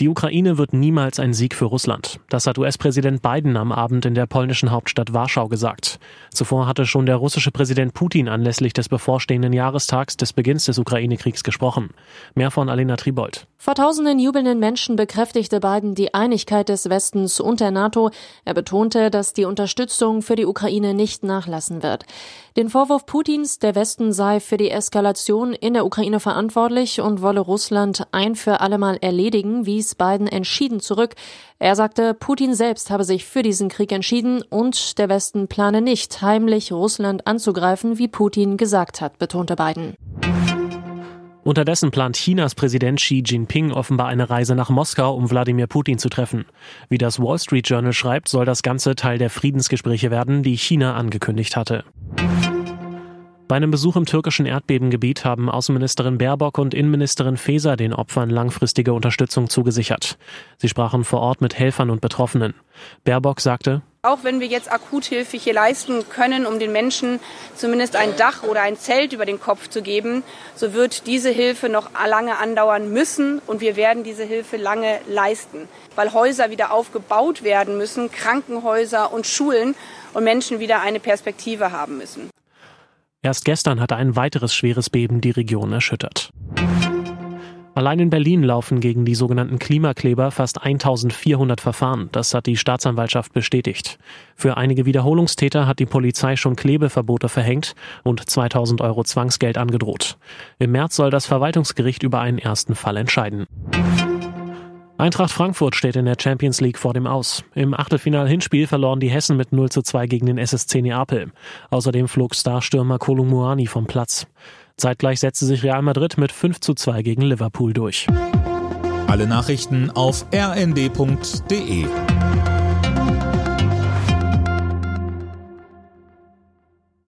Die Ukraine wird niemals ein Sieg für Russland. Das hat US-Präsident Biden am Abend in der polnischen Hauptstadt Warschau gesagt. Zuvor hatte schon der russische Präsident Putin anlässlich des bevorstehenden Jahrestags des Beginns des Ukraine-Kriegs gesprochen. Mehr von Alena Tribold. Vor tausenden jubelnden Menschen bekräftigte Biden die Einigkeit des Westens und der NATO. Er betonte, dass die Unterstützung für die Ukraine nicht nachlassen wird. Den Vorwurf Putins, der Westen sei für die Eskalation in der Ukraine verantwortlich und wolle Russland ein für allemal erledigen, wies wies Biden entschieden zurück. Er sagte, Putin selbst habe sich für diesen Krieg entschieden und der Westen plane nicht, heimlich Russland anzugreifen, wie Putin gesagt hat, betonte Biden. Unterdessen plant Chinas Präsident Xi Jinping offenbar eine Reise nach Moskau, um Wladimir Putin zu treffen. Wie das Wall Street Journal schreibt, soll das Ganze Teil der Friedensgespräche werden, die China angekündigt hatte. Bei einem Besuch im türkischen Erdbebengebiet haben Außenministerin Baerbock und Innenministerin Faeser den Opfern langfristige Unterstützung zugesichert. Sie sprachen vor Ort mit Helfern und Betroffenen. Baerbock sagte, auch wenn wir jetzt Akuthilfe hier leisten können, um den Menschen zumindest ein Dach oder ein Zelt über den Kopf zu geben, so wird diese Hilfe noch lange andauern müssen und wir werden diese Hilfe lange leisten, weil Häuser wieder aufgebaut werden müssen, Krankenhäuser und Schulen und Menschen wieder eine Perspektive haben müssen. Erst gestern hatte ein weiteres schweres Beben die Region erschüttert. Allein in Berlin laufen gegen die sogenannten Klimakleber fast 1400 Verfahren. Das hat die Staatsanwaltschaft bestätigt. Für einige Wiederholungstäter hat die Polizei schon Klebeverbote verhängt und 2000 Euro Zwangsgeld angedroht. Im März soll das Verwaltungsgericht über einen ersten Fall entscheiden. Eintracht Frankfurt steht in der Champions League vor dem Aus. Im Achtelfinal-Hinspiel verloren die Hessen mit 0 zu 2 gegen den SSC Neapel. Außerdem flog Starstürmer Kolumuani vom Platz. Zeitgleich setzte sich Real Madrid mit 5 zu 2 gegen Liverpool durch. Alle Nachrichten auf rnd.de